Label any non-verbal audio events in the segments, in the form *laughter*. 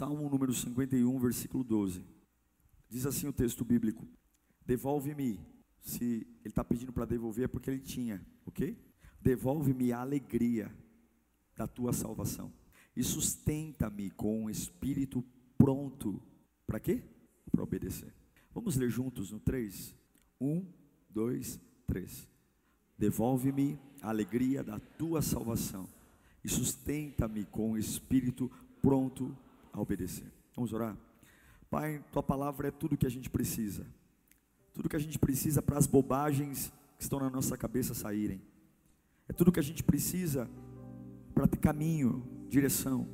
Salmo número 51, versículo 12. Diz assim o texto bíblico: Devolve-me. Se ele está pedindo para devolver é porque ele tinha, ok? Devolve-me a alegria da tua salvação e sustenta-me com um espírito pronto. Para quê? Para obedecer. Vamos ler juntos no 3? 1, 2, 3. Devolve-me a alegria da tua salvação e sustenta-me com o espírito pronto a obedecer. Vamos orar? Pai, tua palavra é tudo que a gente precisa. Tudo que a gente precisa para as bobagens que estão na nossa cabeça saírem. É tudo que a gente precisa para ter caminho, direção.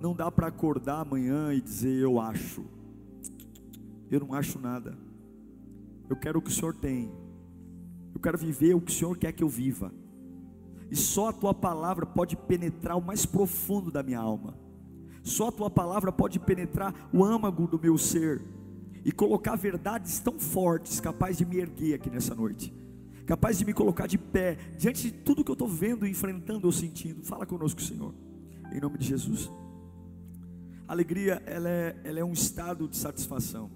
Não dá para acordar amanhã e dizer eu acho. Eu não acho nada. Eu quero o que o Senhor tem. Eu quero viver o que o Senhor quer que eu viva. E só a tua palavra pode penetrar o mais profundo da minha alma. Só a tua palavra pode penetrar o âmago do meu ser e colocar verdades tão fortes, capaz de me erguer aqui nessa noite capaz de me colocar de pé diante de tudo que eu estou vendo, enfrentando ou sentindo. Fala conosco, Senhor, em nome de Jesus. alegria, ela é, ela é um estado de satisfação.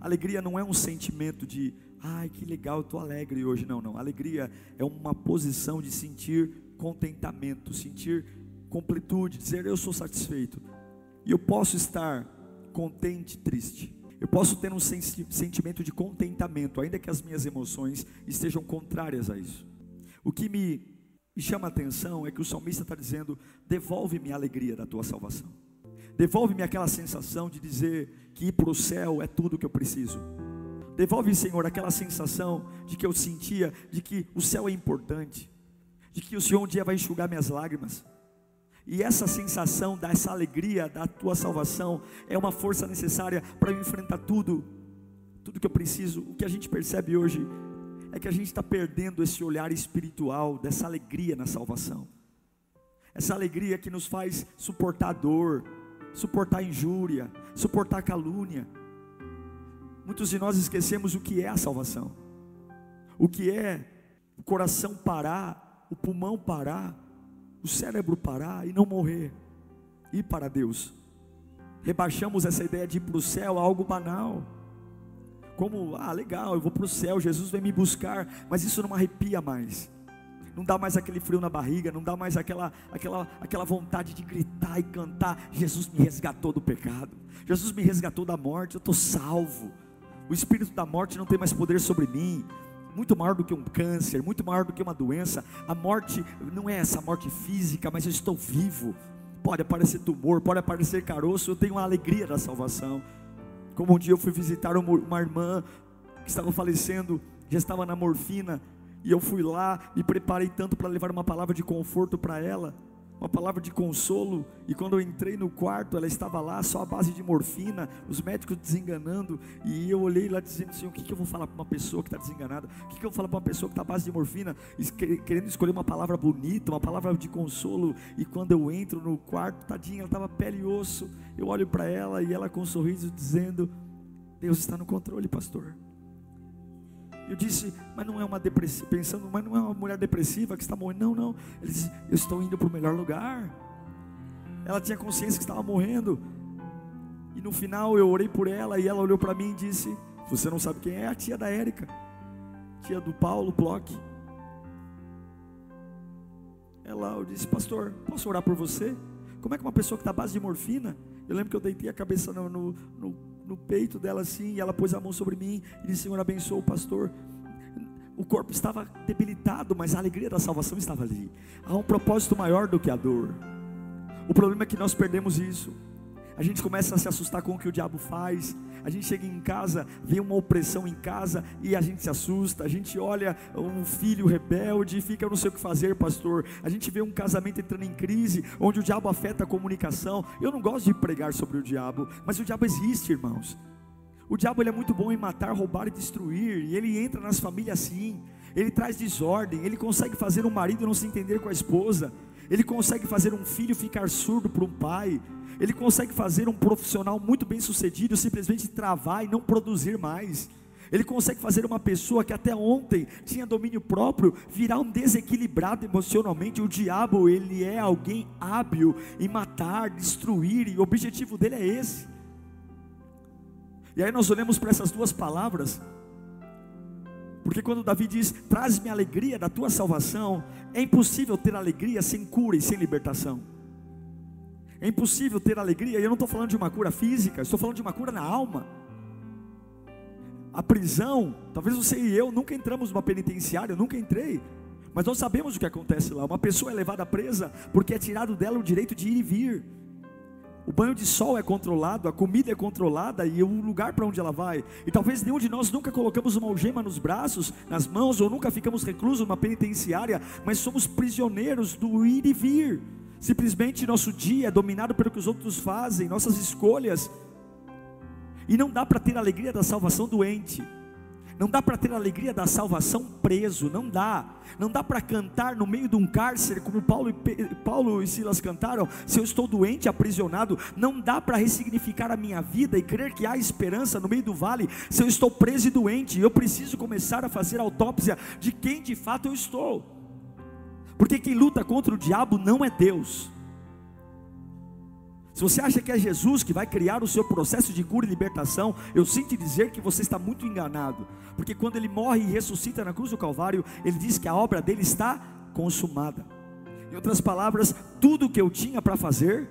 alegria não é um sentimento de, ai que legal, estou alegre hoje. Não, não. alegria é uma posição de sentir contentamento, sentir completude, dizer eu sou satisfeito. E eu posso estar contente, triste. Eu posso ter um sentimento de contentamento, ainda que as minhas emoções estejam contrárias a isso. O que me, me chama a atenção é que o salmista está dizendo: devolve-me a alegria da tua salvação. Devolve-me aquela sensação de dizer que ir para o céu é tudo que eu preciso. Devolve, Senhor, aquela sensação de que eu sentia de que o céu é importante, de que o Senhor um dia vai enxugar minhas lágrimas e essa sensação dessa alegria da tua salvação é uma força necessária para eu enfrentar tudo, tudo que eu preciso. O que a gente percebe hoje é que a gente está perdendo esse olhar espiritual dessa alegria na salvação. Essa alegria que nos faz suportar dor, suportar injúria, suportar calúnia. Muitos de nós esquecemos o que é a salvação. O que é o coração parar, o pulmão parar, o cérebro parar e não morrer, ir para Deus. Rebaixamos essa ideia de ir para o céu a algo banal. Como, ah, legal, eu vou para o céu, Jesus vem me buscar, mas isso não arrepia mais. Não dá mais aquele frio na barriga, não dá mais aquela, aquela, aquela vontade de gritar e cantar. Jesus me resgatou do pecado, Jesus me resgatou da morte, eu estou salvo. O espírito da morte não tem mais poder sobre mim muito maior do que um câncer, muito maior do que uma doença. A morte não é essa morte física, mas eu estou vivo. Pode aparecer tumor, pode aparecer caroço, eu tenho a alegria da salvação. Como um dia eu fui visitar uma irmã que estava falecendo, já estava na morfina, e eu fui lá, me preparei tanto para levar uma palavra de conforto para ela uma palavra de consolo, e quando eu entrei no quarto, ela estava lá, só a base de morfina, os médicos desenganando, e eu olhei lá dizendo assim: o que, que eu vou falar para uma pessoa que está desenganada? O que, que eu vou falar para uma pessoa que está à base de morfina, querendo escolher uma palavra bonita, uma palavra de consolo, e quando eu entro no quarto, tadinha, ela estava pele e osso, eu olho para ela e ela com um sorriso dizendo: Deus está no controle, pastor. Eu disse, mas não é uma depressiva, pensando, mas não é uma mulher depressiva que está morrendo. Não, não. Ele disse, eu estou indo para o melhor lugar. Ela tinha consciência que estava morrendo. E no final eu orei por ela e ela olhou para mim e disse: Você não sabe quem é? A tia da Érica, tia do Paulo Bloch. Ela, eu disse, pastor, posso orar por você? Como é que uma pessoa que está à base de morfina? Eu lembro que eu deitei a cabeça no, no, no no peito dela assim, e ela pôs a mão sobre mim e disse: Senhor, abençoa o pastor. O corpo estava debilitado, mas a alegria da salvação estava ali. Há um propósito maior do que a dor. O problema é que nós perdemos isso. A gente começa a se assustar com o que o diabo faz. A gente chega em casa, vê uma opressão em casa e a gente se assusta. A gente olha um filho rebelde e fica, não sei o que fazer, pastor. A gente vê um casamento entrando em crise, onde o diabo afeta a comunicação. Eu não gosto de pregar sobre o diabo, mas o diabo existe, irmãos. O diabo ele é muito bom em matar, roubar e destruir, e ele entra nas famílias assim. Ele traz desordem, ele consegue fazer um marido não se entender com a esposa, ele consegue fazer um filho ficar surdo para um pai, ele consegue fazer um profissional muito bem sucedido simplesmente travar e não produzir mais. Ele consegue fazer uma pessoa que até ontem tinha domínio próprio virar um desequilibrado emocionalmente. O diabo, ele é alguém hábil em matar, destruir, e o objetivo dele é esse. E aí nós olhamos para essas duas palavras, porque quando Davi diz: Traz-me alegria da tua salvação, é impossível ter alegria sem cura e sem libertação. É impossível ter alegria, e eu não estou falando de uma cura física, estou falando de uma cura na alma. A prisão, talvez você e eu nunca entramos numa penitenciária, eu nunca entrei, mas nós sabemos o que acontece lá. Uma pessoa é levada presa porque é tirado dela o direito de ir e vir. O banho de sol é controlado, a comida é controlada e o lugar para onde ela vai. E talvez nenhum de nós nunca colocamos uma algema nos braços, nas mãos, ou nunca ficamos reclusos numa penitenciária, mas somos prisioneiros do ir e vir. Simplesmente nosso dia é dominado pelo que os outros fazem, nossas escolhas. E não dá para ter alegria da salvação doente. Não dá para ter a alegria da salvação preso, não dá. Não dá para cantar no meio de um cárcere como Paulo e, Paulo e Silas cantaram, se eu estou doente, aprisionado, não dá para ressignificar a minha vida e crer que há esperança no meio do vale, se eu estou preso e doente, eu preciso começar a fazer autópsia de quem de fato eu estou. Porque quem luta contra o diabo não é Deus. Se você acha que é Jesus que vai criar o seu processo de cura e libertação, eu sinto dizer que você está muito enganado. Porque quando ele morre e ressuscita na cruz do Calvário, ele diz que a obra dele está consumada. Em outras palavras, tudo que eu tinha para fazer,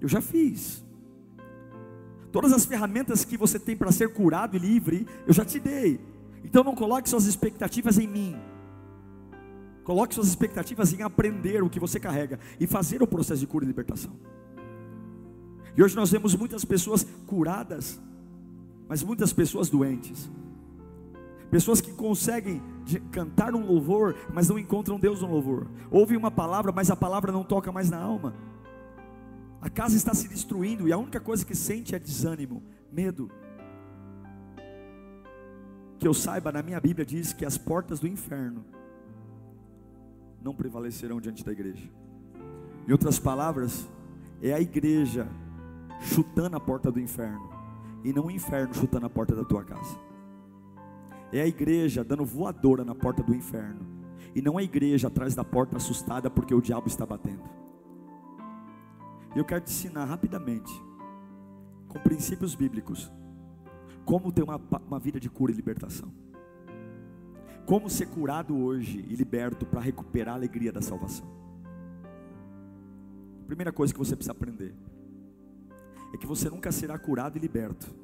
eu já fiz. Todas as ferramentas que você tem para ser curado e livre, eu já te dei. Então não coloque suas expectativas em mim. Coloque suas expectativas em aprender o que você carrega e fazer o processo de cura e libertação. E hoje nós vemos muitas pessoas curadas, mas muitas pessoas doentes. Pessoas que conseguem cantar um louvor, mas não encontram Deus no louvor. Ouvem uma palavra, mas a palavra não toca mais na alma. A casa está se destruindo e a única coisa que sente é desânimo, medo. Que eu saiba, na minha Bíblia diz que as portas do inferno não prevalecerão diante da igreja. Em outras palavras, é a igreja chutando a porta do inferno, e não o inferno chutando a porta da tua casa. É a igreja dando voadora na porta do inferno, e não a igreja atrás da porta assustada porque o diabo está batendo. Eu quero te ensinar rapidamente, com princípios bíblicos, como ter uma, uma vida de cura e libertação. Como ser curado hoje e liberto para recuperar a alegria da salvação. Primeira coisa que você precisa aprender é que você nunca será curado e liberto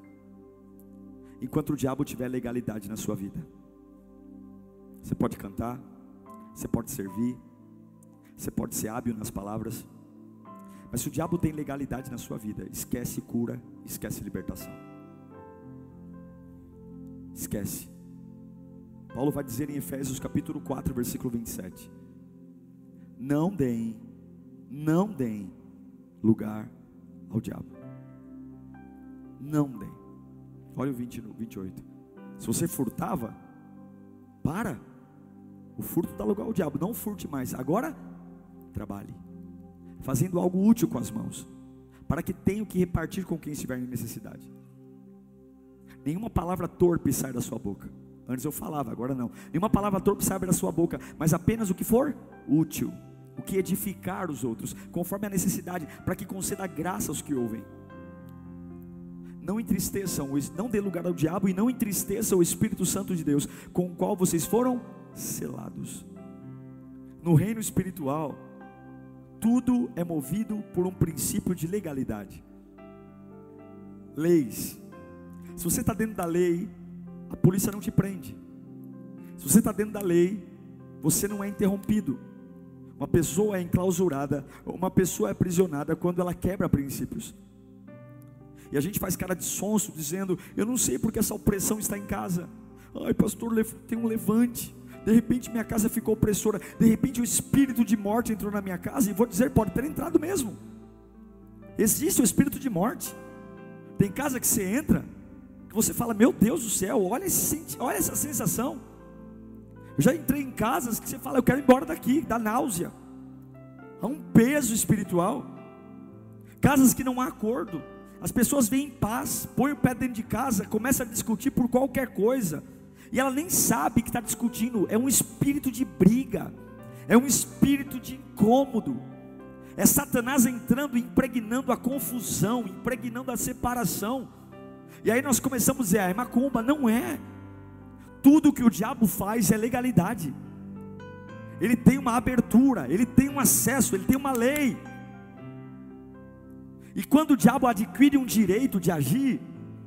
enquanto o diabo tiver legalidade na sua vida. Você pode cantar, você pode servir, você pode ser hábil nas palavras, mas se o diabo tem legalidade na sua vida, esquece cura, esquece libertação. Esquece. Paulo vai dizer em Efésios capítulo 4, versículo 27. Não deem, não deem lugar ao diabo. Não deem. Olha o 20, 28. Se você furtava, para. O furto dá lugar ao diabo. Não furte mais. Agora, trabalhe. Fazendo algo útil com as mãos. Para que tenha o que repartir com quem estiver em necessidade. Nenhuma palavra torpe sai da sua boca Antes eu falava, agora não. Nenhuma palavra torpe sabe da sua boca, mas apenas o que for útil, o que edificar os outros, conforme a necessidade, para que conceda graça aos que ouvem. Não entristeçam, não dê lugar ao diabo e não entristeça o Espírito Santo de Deus, com o qual vocês foram selados. No reino espiritual, tudo é movido por um princípio de legalidade. Leis. Se você está dentro da lei, a polícia não te prende. Se você está dentro da lei, você não é interrompido. Uma pessoa é enclausurada, uma pessoa é aprisionada quando ela quebra princípios. E a gente faz cara de sonso, dizendo: Eu não sei porque essa opressão está em casa. Ai, pastor, tem um levante. De repente minha casa ficou opressora. De repente o espírito de morte entrou na minha casa. E vou dizer: pode ter entrado mesmo. Existe o espírito de morte. Tem casa que você entra, que você fala: Meu Deus do céu, olha, esse, olha essa sensação. Eu já entrei em casas que você fala: Eu quero ir embora daqui, dá náusea. Há um peso espiritual. Casas que não há acordo. As pessoas vêm em paz, põem o pé dentro de casa, começam a discutir por qualquer coisa, e ela nem sabe que está discutindo, é um espírito de briga, é um espírito de incômodo, é Satanás entrando, impregnando a confusão, impregnando a separação, e aí nós começamos a dizer, ah, é macumba, não é, tudo que o diabo faz é legalidade, ele tem uma abertura, ele tem um acesso, ele tem uma lei, e quando o diabo adquire um direito de agir,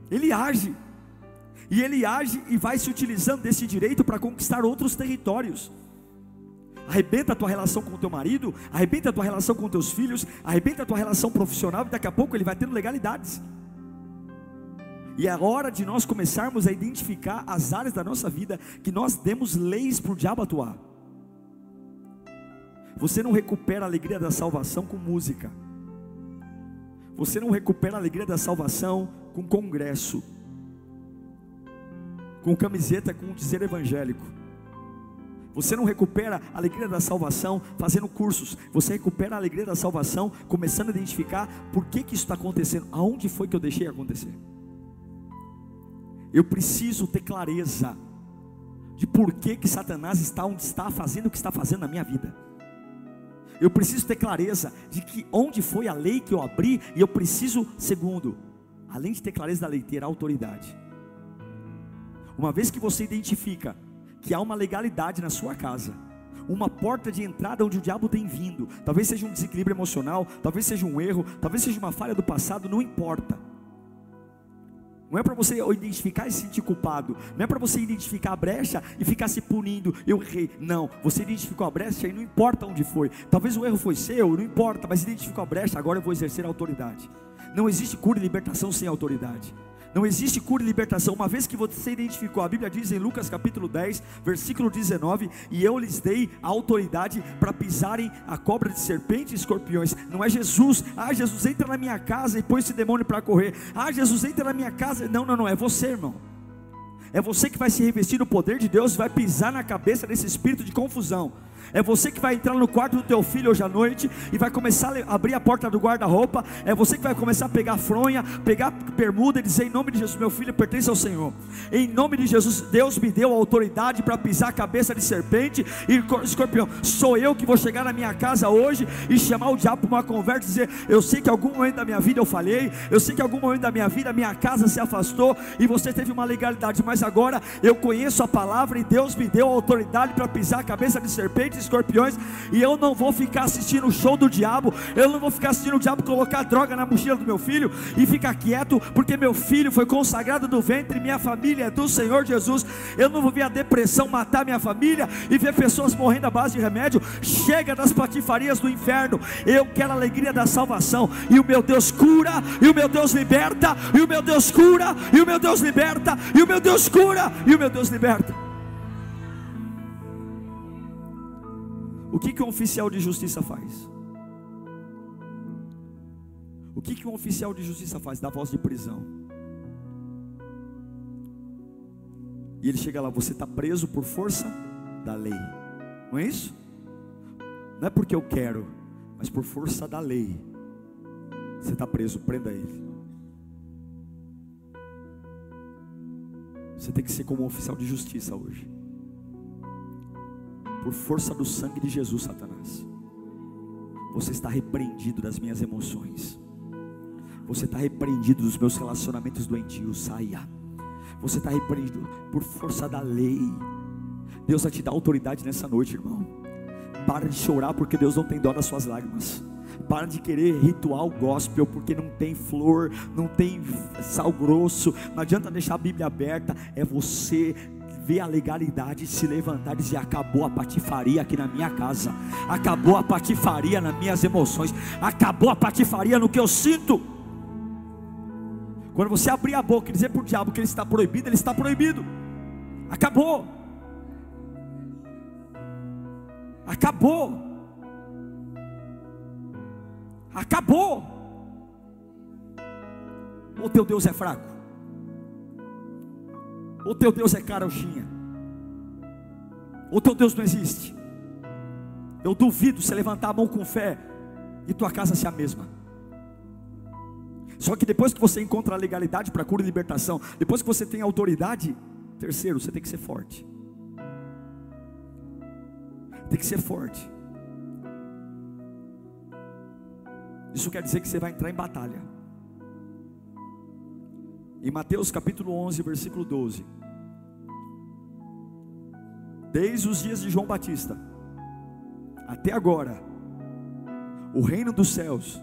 ele age. E ele age e vai se utilizando desse direito para conquistar outros territórios. Arrebenta a tua relação com o teu marido, arrebenta a tua relação com teus filhos, arrebenta a tua relação profissional, e daqui a pouco ele vai tendo legalidades. E é hora de nós começarmos a identificar as áreas da nossa vida que nós demos leis para o diabo atuar. Você não recupera a alegria da salvação com música. Você não recupera a alegria da salvação com congresso, com camiseta com dizer evangélico. Você não recupera a alegria da salvação fazendo cursos. Você recupera a alegria da salvação começando a identificar por que, que isso está acontecendo. Aonde foi que eu deixei acontecer? Eu preciso ter clareza de por que, que Satanás está onde está fazendo o que está fazendo na minha vida. Eu preciso ter clareza de que onde foi a lei que eu abri, e eu preciso, segundo, além de ter clareza da lei, ter autoridade. Uma vez que você identifica que há uma legalidade na sua casa, uma porta de entrada onde o diabo tem vindo, talvez seja um desequilíbrio emocional, talvez seja um erro, talvez seja uma falha do passado, não importa. Não é para você identificar e se sentir culpado. Não é para você identificar a brecha e ficar se punindo. Eu errei. Não. Você identificou a brecha e não importa onde foi. Talvez o erro foi seu, não importa. Mas identificou a brecha, agora eu vou exercer a autoridade. Não existe cura e libertação sem autoridade. Não existe cura e libertação, uma vez que você identificou, a Bíblia diz em Lucas capítulo 10, versículo 19: E eu lhes dei a autoridade para pisarem a cobra de serpente e escorpiões. Não é Jesus, ah, Jesus entra na minha casa e põe esse demônio para correr. Ah, Jesus entra na minha casa. Não, não, não, é você, irmão. É você que vai se revestir no poder de Deus, vai pisar na cabeça desse espírito de confusão. É você que vai entrar no quarto do teu filho hoje à noite e vai começar a abrir a porta do guarda-roupa. É você que vai começar a pegar fronha, pegar bermuda e dizer: Em nome de Jesus, meu filho pertence ao Senhor. Em nome de Jesus, Deus me deu autoridade para pisar a cabeça de serpente e escorpião. Sou eu que vou chegar na minha casa hoje e chamar o diabo para uma conversa e dizer: Eu sei que algum momento da minha vida eu falhei, eu sei que algum momento da minha vida a minha casa se afastou e você teve uma legalidade, mas agora eu conheço a palavra e Deus me deu autoridade para pisar a cabeça de serpente escorpiões, e eu não vou ficar assistindo o show do diabo, eu não vou ficar assistindo o diabo colocar droga na mochila do meu filho e ficar quieto, porque meu filho foi consagrado do ventre, minha família é do Senhor Jesus. Eu não vou ver a depressão matar minha família e ver pessoas morrendo à base de remédio. Chega das patifarias do inferno. Eu quero a alegria da salvação, e o meu Deus cura, e o meu Deus liberta, e o meu Deus cura, e o meu Deus liberta, e o meu Deus cura, e o meu Deus liberta. O que, que um oficial de justiça faz? O que, que um oficial de justiça faz? Dá voz de prisão. E ele chega lá, você está preso por força da lei. Não é isso? Não é porque eu quero, mas por força da lei. Você está preso, prenda ele. Você tem que ser como um oficial de justiça hoje por força do sangue de Jesus, Satanás. Você está repreendido das minhas emoções. Você está repreendido dos meus relacionamentos doentios. Saia. Você está repreendido por força da lei. Deus vai te dar autoridade nessa noite, irmão. Para de chorar porque Deus não tem dó das suas lágrimas. Para de querer ritual gospel porque não tem flor, não tem sal grosso. Não adianta deixar a Bíblia aberta. É você ver a legalidade se levantar e dizer: acabou a patifaria aqui na minha casa, acabou a patifaria nas minhas emoções, acabou a patifaria no que eu sinto. Quando você abrir a boca e dizer para o diabo que ele está proibido, ele está proibido. Acabou. Acabou. Acabou. O teu Deus é fraco. O teu Deus é carochinha. O teu Deus não existe. Eu duvido você levantar a mão com fé e tua casa ser a mesma. Só que depois que você encontra a legalidade para cura e libertação, depois que você tem autoridade, terceiro, você tem que ser forte. Tem que ser forte. Isso quer dizer que você vai entrar em batalha. Em Mateus capítulo 11, versículo 12. Desde os dias de João Batista até agora, o reino dos céus.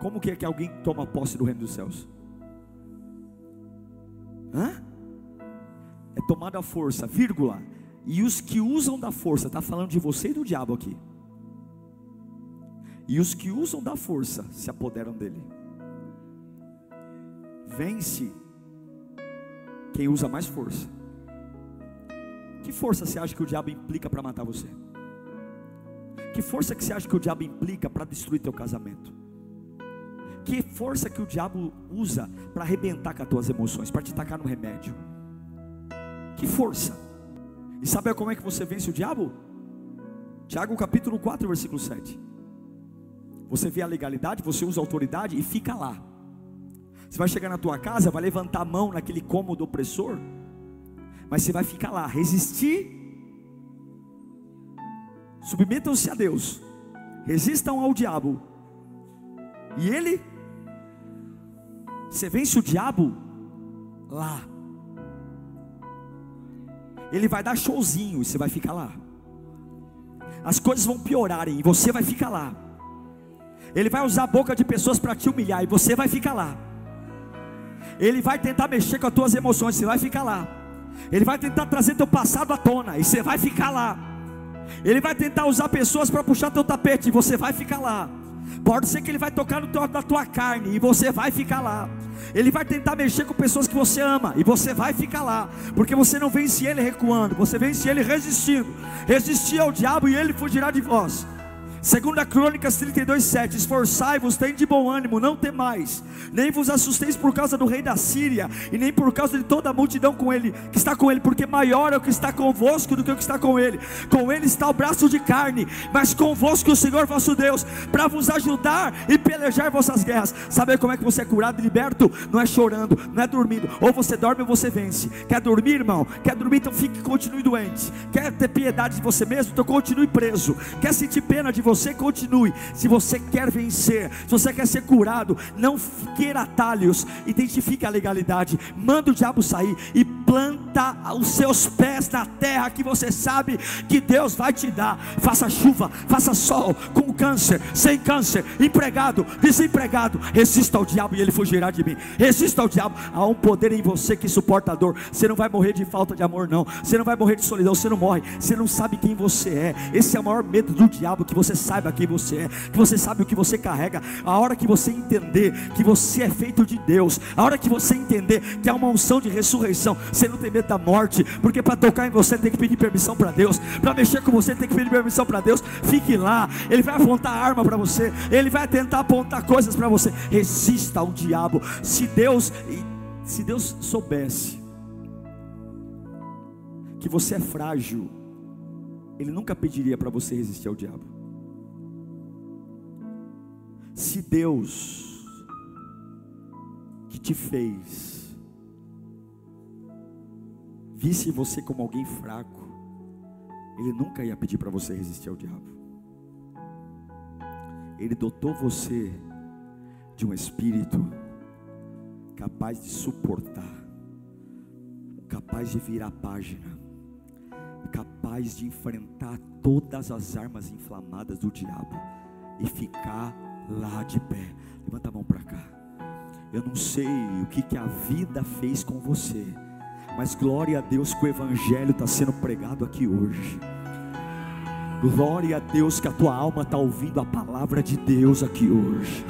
Como que é que alguém toma posse do reino dos céus? Hã? É tomada a força, vírgula. E os que usam da força, está falando de você e do diabo aqui. E os que usam da força se apoderam dele. Vence quem usa mais força. Que força você acha que o diabo implica para matar você? Que força que você acha que o diabo implica para destruir teu casamento? Que força que o diabo usa para arrebentar com as tuas emoções, para te tacar no remédio? Que força? E sabe como é que você vence o diabo? Tiago capítulo 4, versículo 7. Você vê a legalidade, você usa a autoridade e fica lá. Você vai chegar na tua casa, vai levantar a mão naquele cômodo opressor, mas você vai ficar lá, resistir Submetam-se a Deus, resistam ao diabo, e ele, você vence o diabo lá. Ele vai dar showzinho e você vai ficar lá. As coisas vão piorarem e você vai ficar lá. Ele vai usar a boca de pessoas para te humilhar e você vai ficar lá. Ele vai tentar mexer com as tuas emoções, você vai ficar lá. Ele vai tentar trazer teu passado à tona e você vai ficar lá. Ele vai tentar usar pessoas para puxar teu tapete e você vai ficar lá. Pode ser que ele vai tocar no teu, na tua carne e você vai ficar lá. Ele vai tentar mexer com pessoas que você ama e você vai ficar lá, porque você não vence ele recuando, você vence ele resistindo. Resistir ao diabo e ele fugirá de vós. Segunda Crônicas 32, 7 Esforçai-vos, tem de bom ânimo, não temais Nem vos assusteis por causa do rei da Síria E nem por causa de toda a multidão com ele Que está com ele, porque maior é o que está convosco Do que o que está com ele Com ele está o braço de carne Mas convosco o Senhor vosso Deus Para vos ajudar e pelejar vossas guerras Saber como é que você é curado e liberto? Não é chorando, não é dormindo Ou você dorme ou você vence Quer dormir irmão? Quer dormir? Então fique, continue doente Quer ter piedade de você mesmo? Então continue preso Quer sentir pena de você? Você continue, se você quer vencer, se você quer ser curado, não queira atalhos, identifique a legalidade, manda o diabo sair e planta os seus pés na terra que você sabe que Deus vai te dar. Faça chuva, faça sol, com câncer, sem câncer, empregado, desempregado. Resista ao diabo e ele fugirá de mim. Resista ao diabo. Há um poder em você que suporta a dor. Você não vai morrer de falta de amor, não. Você não vai morrer de solidão. Você não morre. Você não sabe quem você é. Esse é o maior medo do diabo que você saiba quem você é, que você sabe o que você carrega. A hora que você entender que você é feito de Deus, a hora que você entender que há uma unção de ressurreição, você não tem medo da morte, porque para tocar em você tem que pedir permissão para Deus, para mexer com você tem que pedir permissão para Deus. Fique lá, Ele vai apontar arma para você, Ele vai tentar apontar coisas para você. Resista ao diabo. Se Deus, se Deus soubesse que você é frágil, Ele nunca pediria para você resistir ao diabo. Se Deus que te fez visse você como alguém fraco, Ele nunca ia pedir para você resistir ao diabo. Ele dotou você de um espírito capaz de suportar, capaz de virar página, capaz de enfrentar todas as armas inflamadas do diabo e ficar lá de pé. Levanta a mão para cá. Eu não sei o que, que a vida fez com você, mas glória a Deus que o Evangelho está sendo pregado aqui hoje. Glória a Deus que a tua alma está ouvindo a palavra de Deus aqui hoje.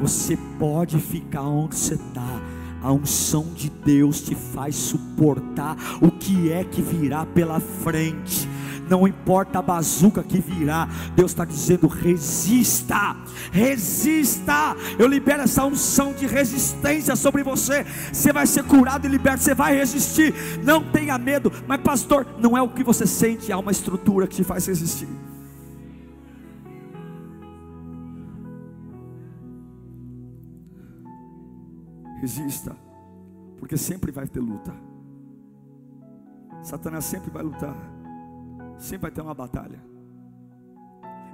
Você pode ficar onde você está. A unção de Deus te faz suportar o que é que virá pela frente não importa a bazuca que virá, Deus está dizendo: resista, resista. Eu libero essa unção de resistência sobre você. Você vai ser curado e liberto, você vai resistir. Não tenha medo, mas, pastor, não é o que você sente, há uma estrutura que te faz resistir. Resista, porque sempre vai ter luta. Satanás sempre vai lutar. Sempre vai ter uma batalha.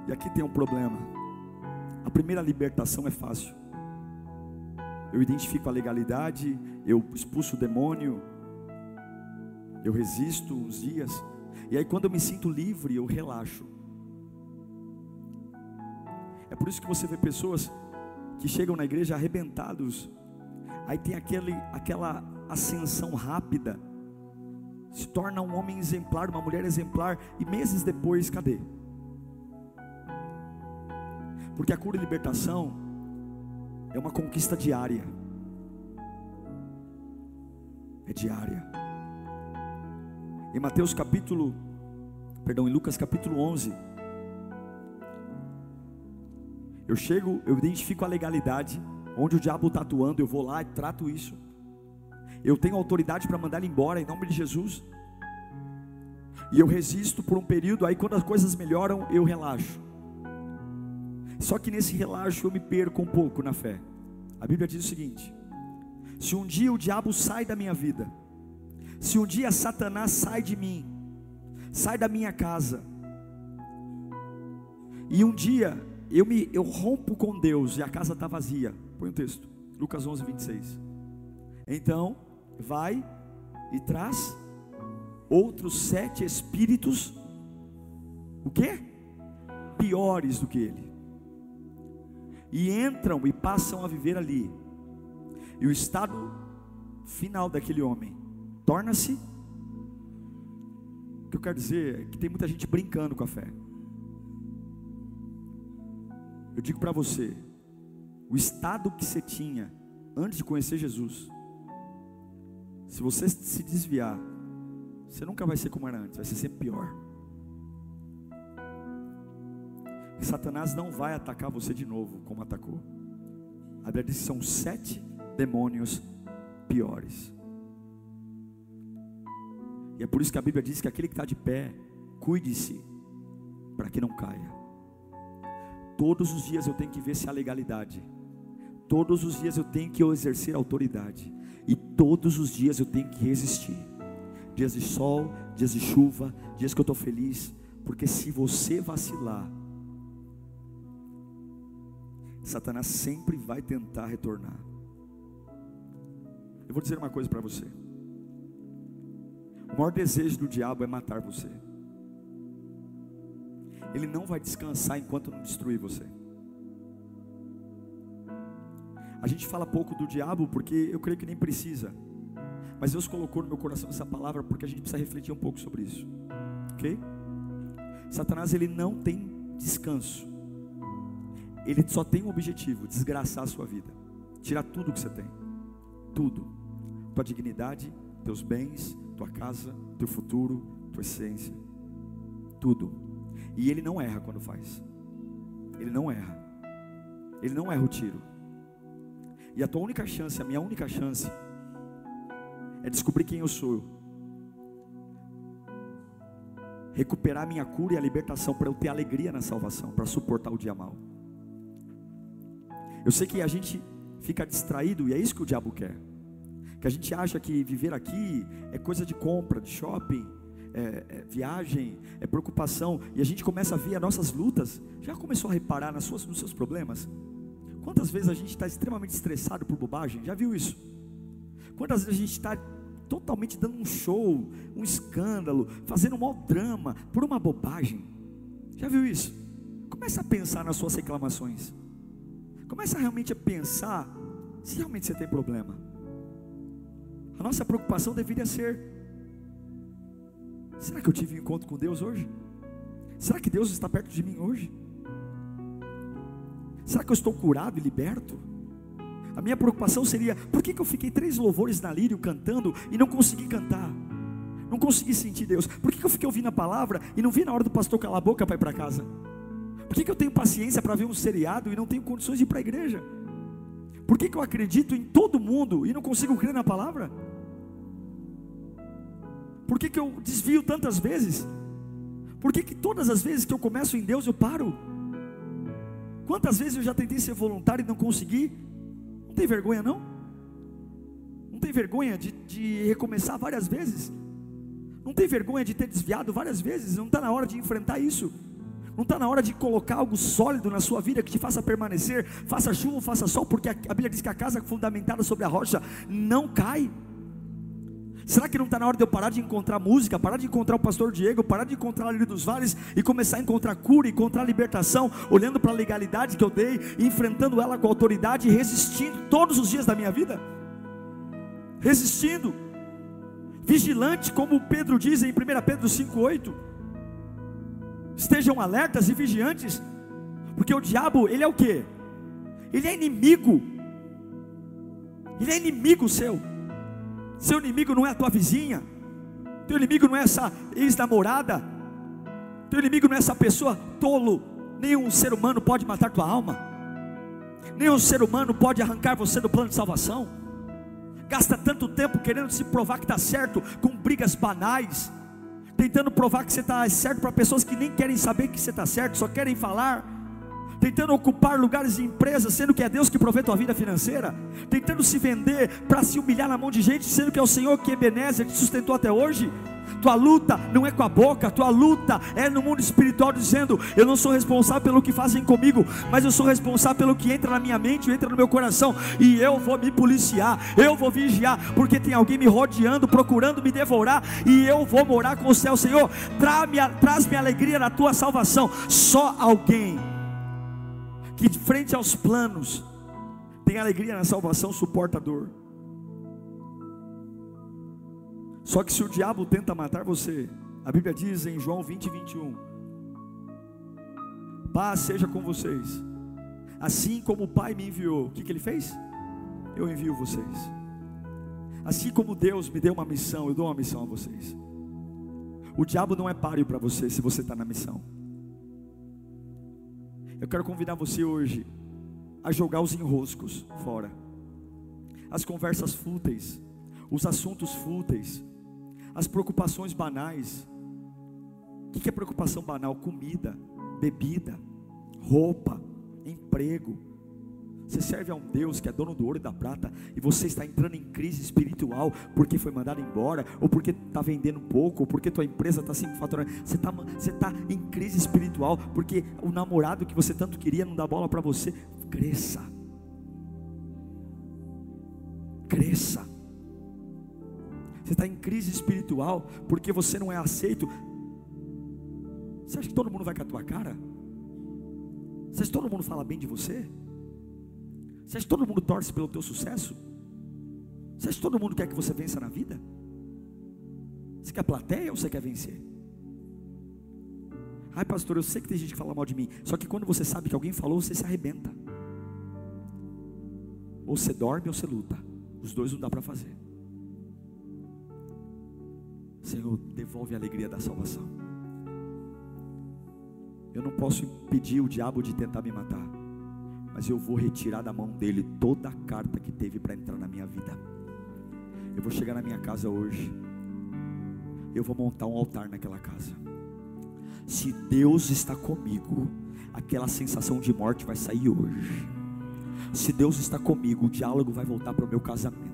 E aqui tem um problema. A primeira libertação é fácil. Eu identifico a legalidade, eu expulso o demônio, eu resisto uns dias, e aí quando eu me sinto livre, eu relaxo. É por isso que você vê pessoas que chegam na igreja arrebentados, aí tem aquele, aquela ascensão rápida, se torna um homem exemplar, uma mulher exemplar, e meses depois, cadê? Porque a cura e libertação é uma conquista diária. É diária. Em Mateus capítulo, perdão, em Lucas capítulo 11, eu chego, eu identifico a legalidade, onde o diabo está atuando, eu vou lá e trato isso. Eu tenho autoridade para mandar ele embora em nome de Jesus. E eu resisto por um período, aí quando as coisas melhoram, eu relaxo. Só que nesse relaxo eu me perco um pouco na fé. A Bíblia diz o seguinte: se um dia o diabo sai da minha vida, se um dia Satanás sai de mim, sai da minha casa, e um dia eu me eu rompo com Deus e a casa está vazia. Põe o um texto, Lucas 11, 26. Então, vai e traz outros sete espíritos, o que? Piores do que ele. E entram e passam a viver ali. E o estado final daquele homem torna-se. O que eu quero dizer é que tem muita gente brincando com a fé. Eu digo para você, o estado que você tinha antes de conhecer Jesus, se você se desviar, você nunca vai ser como era antes, vai ser sempre pior. E Satanás não vai atacar você de novo, como atacou. A Bíblia diz que são sete demônios piores. E é por isso que a Bíblia diz que aquele que está de pé, cuide-se, para que não caia. Todos os dias eu tenho que ver se há legalidade. Todos os dias eu tenho que exercer autoridade. E todos os dias eu tenho que resistir. Dias de sol, dias de chuva, dias que eu estou feliz. Porque se você vacilar, Satanás sempre vai tentar retornar. Eu vou dizer uma coisa para você. O maior desejo do diabo é matar você. Ele não vai descansar enquanto não destruir você. A gente fala pouco do diabo porque eu creio que nem precisa. Mas Deus colocou no meu coração essa palavra porque a gente precisa refletir um pouco sobre isso. OK? Satanás ele não tem descanso. Ele só tem um objetivo, desgraçar a sua vida. Tirar tudo que você tem. Tudo. Tua dignidade, teus bens, tua casa, teu futuro, tua essência. Tudo. E ele não erra quando faz. Ele não erra. Ele não erra o tiro. E a tua única chance, a minha única chance, é descobrir quem eu sou. Recuperar minha cura e a libertação para eu ter alegria na salvação, para suportar o dia mal. Eu sei que a gente fica distraído e é isso que o diabo quer. Que a gente acha que viver aqui é coisa de compra, de shopping, é, é viagem, é preocupação, e a gente começa a ver as nossas lutas. Já começou a reparar nas suas, nos seus problemas? Quantas vezes a gente está extremamente estressado por bobagem? Já viu isso? Quantas vezes a gente está totalmente dando um show, um escândalo, fazendo um mau drama por uma bobagem? Já viu isso? Começa a pensar nas suas reclamações. Começa realmente a pensar se realmente você tem problema. A nossa preocupação deveria ser: será que eu tive um encontro com Deus hoje? Será que Deus está perto de mim hoje? Será que eu estou curado e liberto? A minha preocupação seria: por que, que eu fiquei três louvores na lírio cantando e não consegui cantar? Não consegui sentir Deus. Por que, que eu fiquei ouvindo a palavra e não vi na hora do pastor calar a boca para ir para casa? Por que, que eu tenho paciência para ver um seriado e não tenho condições de ir para a igreja? Por que, que eu acredito em todo mundo e não consigo crer na palavra? Por que, que eu desvio tantas vezes? Por que, que todas as vezes que eu começo em Deus eu paro? Quantas vezes eu já tentei ser voluntário e não consegui? Não tem vergonha não? Não tem vergonha de, de recomeçar várias vezes? Não tem vergonha de ter desviado várias vezes? Não está na hora de enfrentar isso? Não está na hora de colocar algo sólido na sua vida que te faça permanecer, faça chuva ou faça sol, porque a Bíblia diz que a casa fundamentada sobre a rocha não cai. Será que não está na hora de eu parar de encontrar música, parar de encontrar o pastor Diego, parar de encontrar a Lírio dos Vales e começar a encontrar cura, encontrar libertação, olhando para a legalidade que eu dei, enfrentando ela com autoridade e resistindo todos os dias da minha vida? Resistindo, vigilante, como Pedro diz em 1 Pedro 5,8. Estejam alertas e vigiantes, porque o diabo, ele é o que? Ele é inimigo, ele é inimigo seu. Seu inimigo não é a tua vizinha, teu inimigo não é essa ex-namorada, teu inimigo não é essa pessoa tolo. Nenhum ser humano pode matar tua alma, nenhum ser humano pode arrancar você do plano de salvação. Gasta tanto tempo querendo se provar que está certo, com brigas banais, tentando provar que você está certo para pessoas que nem querem saber que você está certo, só querem falar tentando ocupar lugares de empresas, sendo que é Deus que provê tua vida financeira, tentando se vender para se humilhar na mão de gente, sendo que é o Senhor que Ebenezer te sustentou até hoje. Tua luta não é com a boca, tua luta é no mundo espiritual, dizendo: Eu não sou responsável pelo que fazem comigo, mas eu sou responsável pelo que entra na minha mente, entra no meu coração, e eu vou me policiar, eu vou vigiar, porque tem alguém me rodeando, procurando me devorar, e eu vou morar com o céu, Senhor. Traz-me alegria na tua salvação. Só alguém que frente aos planos tem alegria na salvação, suporta a dor. Só que se o diabo tenta matar você, a Bíblia diz em João 20, 21: Paz seja com vocês, assim como o Pai me enviou, o que, que ele fez? Eu envio vocês. Assim como Deus me deu uma missão, eu dou uma missão a vocês. O diabo não é páreo para você se você está na missão. Eu quero convidar você hoje a jogar os enroscos fora, as conversas fúteis, os assuntos fúteis, as preocupações banais. O que é preocupação banal? Comida, bebida, roupa, emprego, você serve a um Deus que é dono do ouro e da prata, e você está entrando em crise espiritual porque foi mandado embora, ou porque está vendendo pouco, ou porque tua empresa está sem faturando. Você está você tá em crise espiritual porque o namorado que você tanto queria não dá bola para você. Cresça. Cresça. Você está em crise espiritual porque você não é aceito. Você acha que todo mundo vai com a tua cara? Você acha que todo mundo fala bem de você? Você acha que todo mundo torce pelo teu sucesso? Você acha que todo mundo quer que você vença na vida? Você quer plateia ou você quer vencer? Ai, pastor, eu sei que tem gente que fala mal de mim. Só que quando você sabe que alguém falou, você se arrebenta. Ou você dorme ou você luta. Os dois não dá para fazer. Senhor, devolve a alegria da salvação. Eu não posso impedir o diabo de tentar me matar mas eu vou retirar da mão dele toda a carta que teve para entrar na minha vida. Eu vou chegar na minha casa hoje, eu vou montar um altar naquela casa. Se Deus está comigo, aquela sensação de morte vai sair hoje. Se Deus está comigo, o diálogo vai voltar para o meu casamento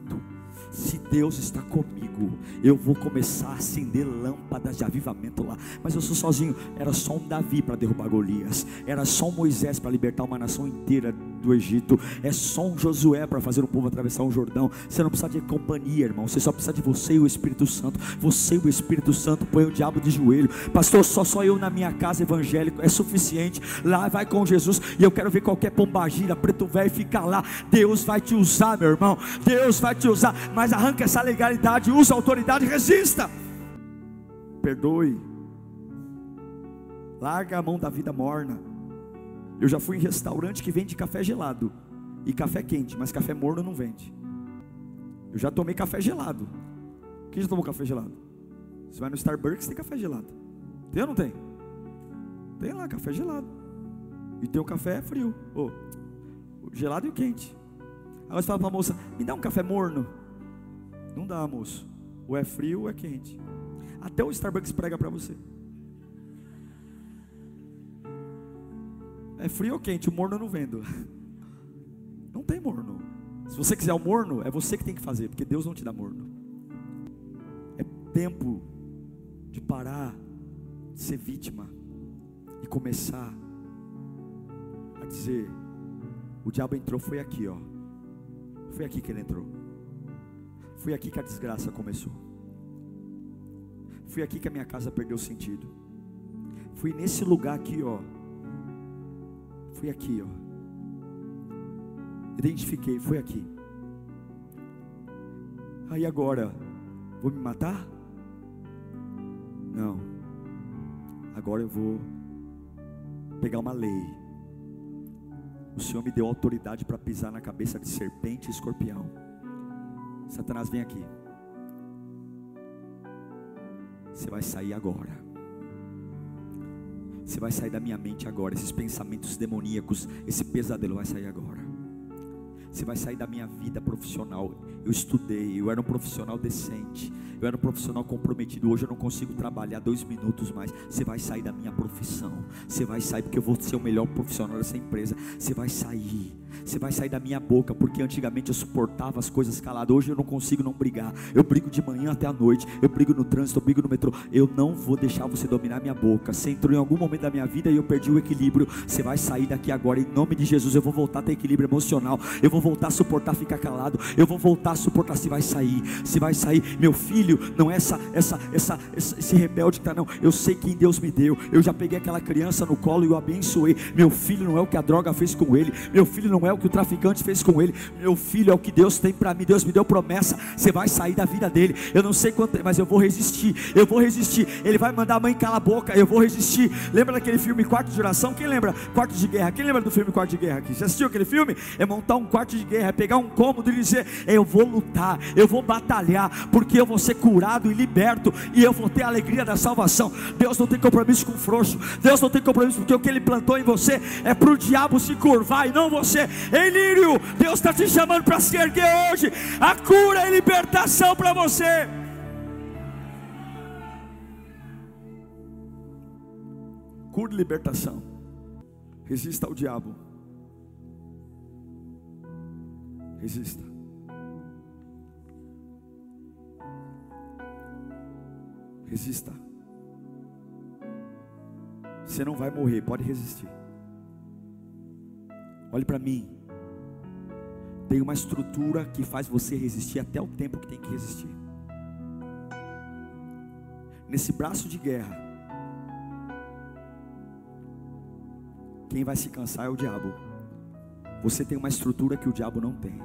se Deus está comigo, eu vou começar a acender lâmpadas de avivamento lá. Mas eu sou sozinho. Era só um Davi para derrubar Golias. Era só um Moisés para libertar uma nação inteira do Egito. É só um Josué para fazer o povo atravessar o Jordão. Você não precisa de companhia, irmão. Você só precisa de você e o Espírito Santo. Você e o Espírito Santo põe o diabo de joelho. Pastor, só só eu na minha casa evangélico é suficiente. Lá vai com Jesus e eu quero ver qualquer pombagira, preto velho ficar lá. Deus vai te usar, meu irmão. Deus vai te usar mas arranca essa legalidade, usa a autoridade, resista. Perdoe. Larga a mão da vida morna. Eu já fui em restaurante que vende café gelado e café quente, mas café morno não vende. Eu já tomei café gelado. Quem já tomou café gelado? Você vai no Starbucks tem café gelado. Tem ou não tem? Tem lá café gelado. E tem o café frio. Oh, gelado e o quente. Aí você fala para a moça: me dá um café morno. Não dá, moço. Ou é frio ou é quente. Até o Starbucks prega para você. É frio ou quente? O morno eu não vendo. *laughs* Não tem morno. Se você quiser o morno, é você que tem que fazer, porque Deus não te dá morno. É tempo de parar de ser vítima e começar a dizer: o diabo entrou, foi aqui, ó. Foi aqui que ele entrou. Foi aqui que a desgraça começou. Foi aqui que a minha casa perdeu sentido. Fui nesse lugar aqui, ó. Fui aqui, ó. Identifiquei, foi aqui. Aí agora, vou me matar? Não. Agora eu vou pegar uma lei. O Senhor me deu autoridade para pisar na cabeça de serpente e escorpião. Satanás vem aqui. Você vai sair agora. Você vai sair da minha mente agora. Esses pensamentos demoníacos, esse pesadelo vai sair agora. Você vai sair da minha vida profissional. Eu estudei, eu era um profissional decente eu era um profissional comprometido. Hoje eu não consigo trabalhar dois minutos mais. Você vai sair da minha profissão. Você vai sair porque eu vou ser o melhor profissional dessa empresa. Você vai sair. Você vai sair da minha boca, porque antigamente eu suportava as coisas caladas. Hoje eu não consigo não brigar. Eu brigo de manhã até a noite. Eu brigo no trânsito, eu brigo no metrô. Eu não vou deixar você dominar minha boca. Você entrou em algum momento da minha vida e eu perdi o equilíbrio. Você vai sair daqui agora. Em nome de Jesus, eu vou voltar a ter equilíbrio emocional. Eu vou voltar a suportar ficar calado. Eu vou voltar a suportar. Se vai sair, se vai sair. Meu filho, não é essa, essa, essa, esse rebelde que está, não. Eu sei quem Deus me deu. Eu já peguei aquela criança no colo e o abençoei. Meu filho não é o que a droga fez com ele. Meu filho não é o que o traficante fez com ele. Meu filho é o que Deus tem para mim. Deus me deu promessa. Você vai sair da vida dele. Eu não sei quanto, mas eu vou resistir. Eu vou resistir. Ele vai mandar a mãe calar a boca. Eu vou resistir. Lembra daquele filme Quarto de Oração? Quem lembra? Quarto de Guerra. Quem lembra do filme Quarto de Guerra aqui? Você assistiu aquele filme? É montar um quarto de guerra, é pegar um cômodo e dizer: Eu vou lutar, eu vou batalhar, porque eu vou ser curado e liberto e eu vou ter a alegria da salvação. Deus não tem compromisso com o frouxo. Deus não tem compromisso porque o que Ele plantou em você é para o diabo se curvar e não você. Ei, Lírio, Deus está te chamando para se erguer hoje. A cura e libertação para você. Cura e libertação. Resista ao diabo. Resista. Resista. Você não vai morrer, pode resistir. Olhe para mim. Tem uma estrutura que faz você resistir até o tempo que tem que resistir. Nesse braço de guerra, quem vai se cansar é o diabo. Você tem uma estrutura que o diabo não tem.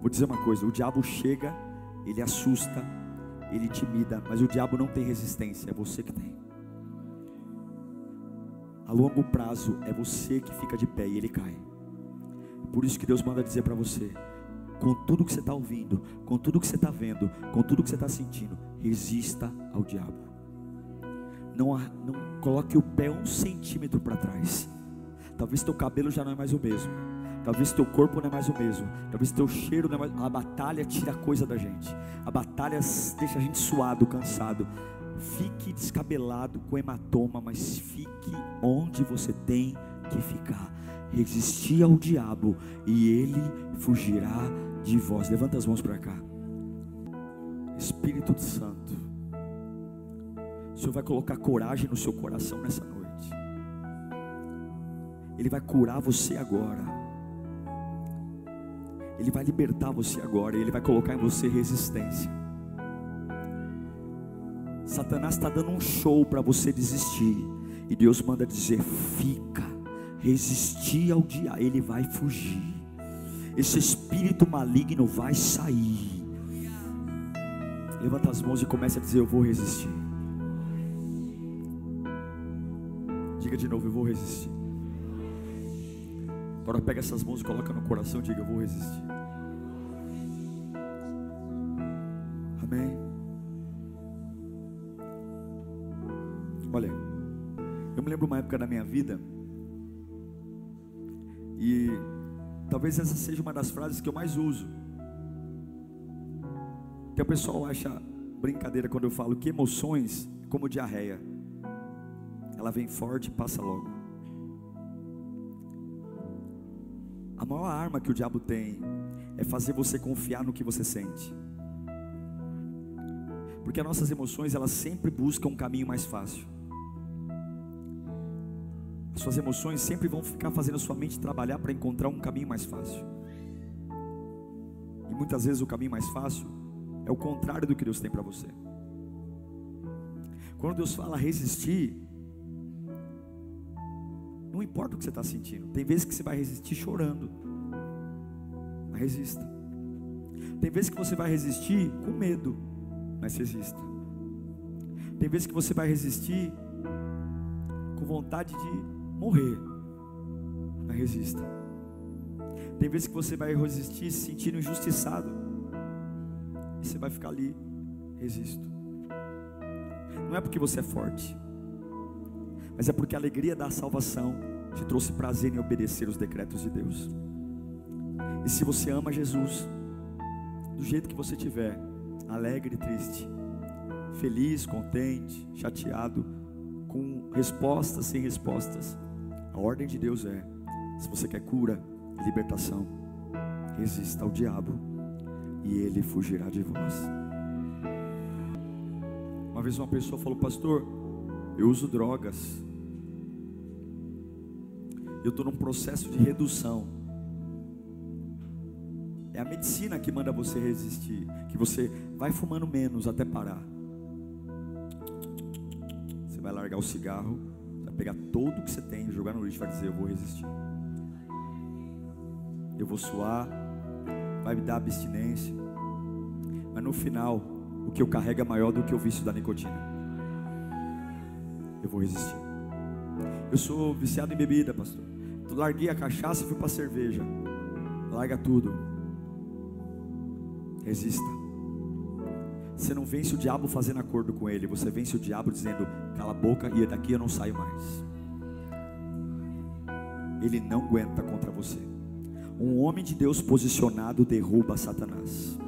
Vou dizer uma coisa: o diabo chega, ele assusta, ele intimida, mas o diabo não tem resistência, é você que tem. A longo prazo é você que fica de pé e ele cai. Por isso que Deus manda dizer para você: com tudo que você está ouvindo, com tudo que você está vendo, com tudo que você está sentindo, resista ao diabo. Não, não coloque o pé um centímetro para trás. Talvez teu cabelo já não é mais o mesmo. Talvez teu corpo não é mais o mesmo. Talvez teu cheiro não é mais. A batalha tira coisa da gente. A batalha deixa a gente suado, cansado. Fique descabelado com hematoma, mas fique onde você tem que ficar. Resistir ao diabo e ele fugirá de vós. Levanta as mãos para cá. Espírito Santo, o Senhor vai colocar coragem no seu coração nessa noite. Ele vai curar você agora. Ele vai libertar você agora. Ele vai colocar em você resistência. Satanás está dando um show para você desistir. E Deus manda dizer: fica, resistir ao dia, ele vai fugir. Esse espírito maligno vai sair. Levanta as mãos e começa a dizer: Eu vou resistir. Diga de novo: Eu vou resistir. Agora pega essas mãos e coloca no coração e diga: Eu vou resistir. Lembro uma época da minha vida e talvez essa seja uma das frases que eu mais uso. Que o pessoal acha brincadeira quando eu falo que emoções como diarreia. Ela vem forte e passa logo. A maior arma que o diabo tem é fazer você confiar no que você sente. Porque as nossas emoções, elas sempre buscam um caminho mais fácil. As suas emoções sempre vão ficar fazendo a sua mente trabalhar para encontrar um caminho mais fácil. E muitas vezes o caminho mais fácil é o contrário do que Deus tem para você. Quando Deus fala resistir, não importa o que você está sentindo. Tem vezes que você vai resistir chorando. Mas resista. Tem vezes que você vai resistir com medo. Mas resista. Tem vezes que você vai resistir com vontade de morrer. Mas resista. Tem vezes que você vai resistir se sentindo injustiçado. E você vai ficar ali. Resisto. Não é porque você é forte, mas é porque a alegria da salvação te trouxe prazer em obedecer os decretos de Deus. E se você ama Jesus, do jeito que você tiver, alegre e triste, feliz, contente, chateado, com respostas, sem respostas, a ordem de Deus é: se você quer cura, libertação, resista ao diabo e ele fugirá de vós. Uma vez uma pessoa falou, pastor, eu uso drogas. Eu estou num processo de redução. É a medicina que manda você resistir. Que você vai fumando menos até parar. Você vai largar o cigarro, pegar tudo que você tem, jogar no lixo vai dizer: Eu vou resistir. Eu vou suar, vai me dar abstinência. Mas no final, o que eu carrego é maior do que o vício da nicotina eu vou resistir. Eu sou viciado em bebida, pastor. Eu larguei a cachaça e fui para cerveja. Larga tudo. Resista. Você não vence o diabo fazendo acordo com ele, você vence o diabo dizendo: cala a boca e daqui eu não saio mais. Ele não aguenta contra você. Um homem de Deus posicionado derruba Satanás.